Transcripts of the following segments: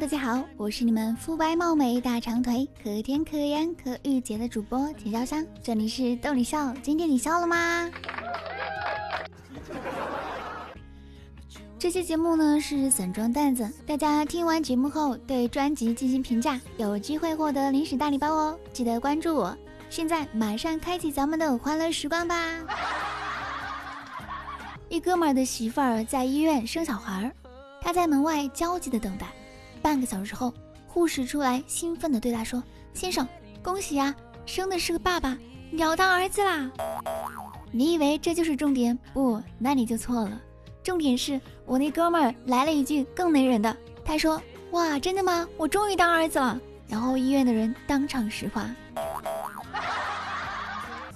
大家好，我是你们肤白貌美、大长腿、可甜可盐可御姐的主播田潇湘，这里是逗你笑，今天你笑了吗？这期节目呢是散装段子，大家听完节目后对专辑进行评价，有机会获得零食大礼包哦，记得关注我。现在马上开启咱们的欢乐时光吧！一哥们儿的媳妇儿在医院生小孩儿，他在门外焦急的等待。半个小时后，护士出来，兴奋地对他说：“先生，恭喜呀，生的是个爸爸，要当儿子啦！”你以为这就是重点？不，那你就错了。重点是我那哥们儿来了一句更没人的，他说：“哇，真的吗？我终于当儿子了。”然后医院的人当场石化。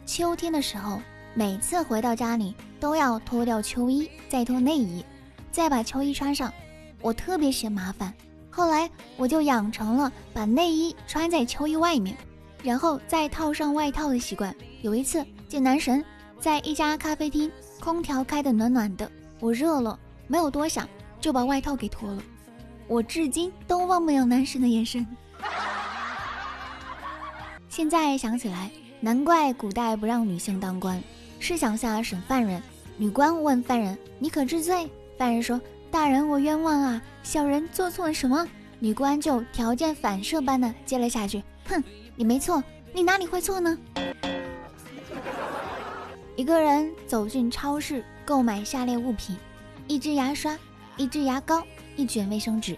秋天的时候，每次回到家里都要脱掉秋衣，再脱内衣，再把秋衣穿上。我特别嫌麻烦。后来我就养成了把内衣穿在秋衣外面，然后再套上外套的习惯。有一次见男神在一家咖啡厅，空调开的暖暖的，我热了，没有多想就把外套给脱了。我至今都忘不了男神的眼神。现在想起来，难怪古代不让女性当官。试想下审犯人，女官问犯人：“你可知罪？”犯人说。大人，我冤枉啊！小人做错了什么？女官就条件反射般的接了下去：“哼，你没错，你哪里会错呢？”一个人走进超市购买下列物品：一支牙刷、一支牙膏、一卷卫生纸、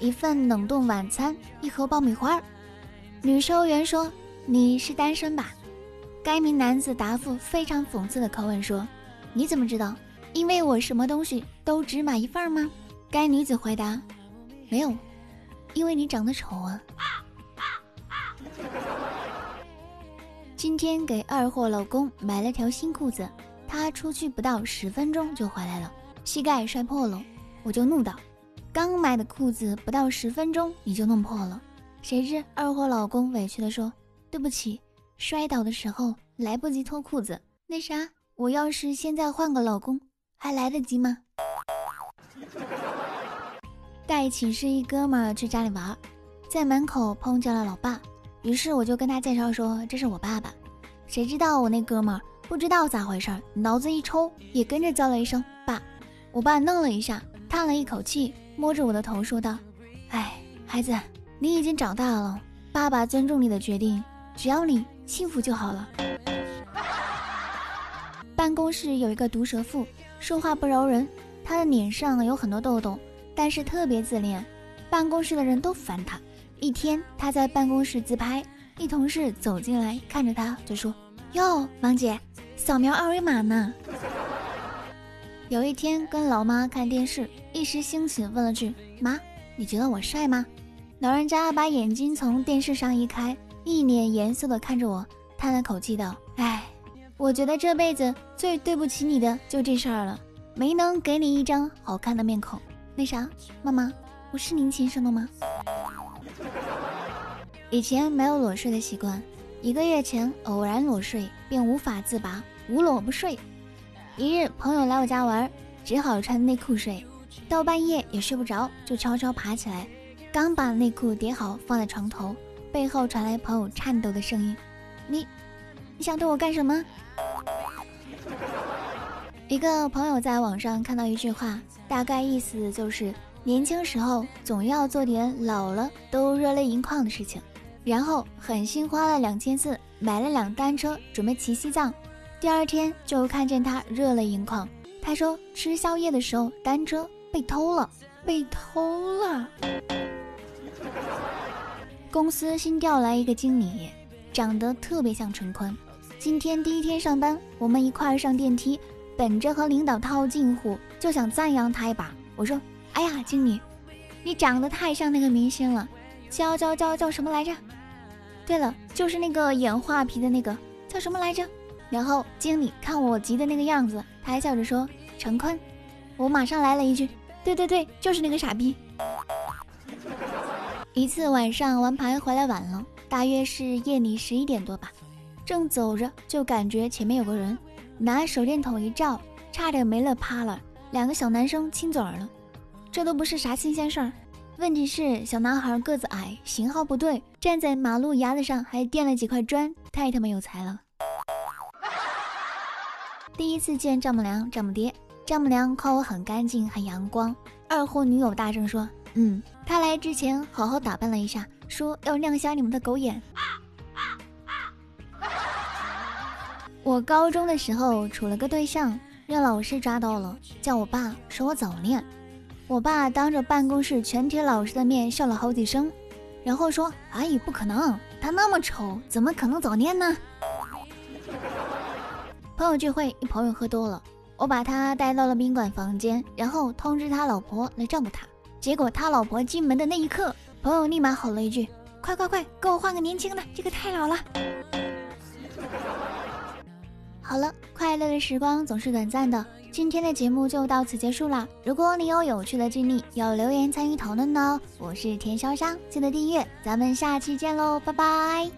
一份冷冻晚餐、一盒爆米花。女收员说：“你是单身吧？”该名男子答复非常讽刺的口吻说：“你怎么知道？”因为我什么东西都只买一份吗？该女子回答：“没有，因为你长得丑啊。”今天给二货老公买了条新裤子，他出去不到十分钟就回来了，膝盖摔破了，我就怒道：“刚买的裤子不到十分钟你就弄破了。”谁知二货老公委屈的说：“对不起，摔倒的时候来不及脱裤子。那啥，我要是现在换个老公。”还来得及吗？带寝室一哥们儿去家里玩，在门口碰见了老爸，于是我就跟他介绍说这是我爸爸。谁知道我那哥们儿不知道咋回事，脑子一抽，也跟着叫了一声爸。我爸愣了一下，叹了一口气，摸着我的头说道：“哎，孩子，你已经长大了，爸爸尊重你的决定，只要你幸福就好了。”办公室有一个毒舌妇。说话不饶人，他的脸上有很多痘痘，但是特别自恋，办公室的人都烦他。一天，他在办公室自拍，一同事走进来，看着他就说：“哟，王姐，扫描二维码呢。”有一天跟老妈看电视，一时兴起问了句：“妈，你觉得我帅吗？”老人家把眼睛从电视上移开，一脸严肃地看着我，叹了口气道：“哎。”我觉得这辈子最对不起你的就这事儿了，没能给你一张好看的面孔。那啥，妈妈，我是您亲生的吗？以前没有裸睡的习惯，一个月前偶然裸睡，便无法自拔，无裸不睡。一日朋友来我家玩，只好穿内裤睡，到半夜也睡不着，就悄悄爬起来，刚把内裤叠好放在床头，背后传来朋友颤抖的声音：“你，你想对我干什么？”一个朋友在网上看到一句话，大概意思就是年轻时候总要做点老了都热泪盈眶的事情，然后狠心花了两千四买了辆单车，准备骑西藏。第二天就看见他热泪盈眶，他说吃宵夜的时候单车被偷了，被偷了。公司新调来一个经理，长得特别像陈坤。今天第一天上班，我们一块儿上电梯。本着和领导套近乎，就想赞扬他一把。我说：“哎呀，经理，你长得太像那个明星了，叫叫叫叫什么来着？对了，就是那个演画皮的那个，叫什么来着？”然后经理看我急的那个样子，他还笑着说：“陈坤。”我马上来了一句：“对对对，就是那个傻逼。”一次晚上玩牌回来晚了，大约是夜里十一点多吧，正走着就感觉前面有个人。拿手电筒一照，差点没乐趴了。两个小男生亲嘴了，这都不是啥新鲜事儿。问题是小男孩个子矮，型号不对，站在马路牙子上还垫了几块砖，太他妈有才了。第一次见丈母娘、丈母爹，丈母娘夸我很干净、很阳光。二货女友大声说：“嗯，他来之前好好打扮了一下，说要亮瞎你们的狗眼。”我高中的时候处了个对象，让老师抓到了，叫我爸说我早恋。我爸当着办公室全体老师的面笑了好几声，然后说：“哎，不可能，他那么丑，怎么可能早恋呢？”朋友聚会，一朋友喝多了，我把他带到了宾馆房间，然后通知他老婆来照顾他。结果他老婆进门的那一刻，朋友立马吼了一句：“快快快，给我换个年轻的，这个太老了。”好了，快乐的时光总是短暂的。今天的节目就到此结束啦。如果你有有趣的经历，要留言参与讨论哦。我是田潇湘，记得订阅，咱们下期见喽，拜拜。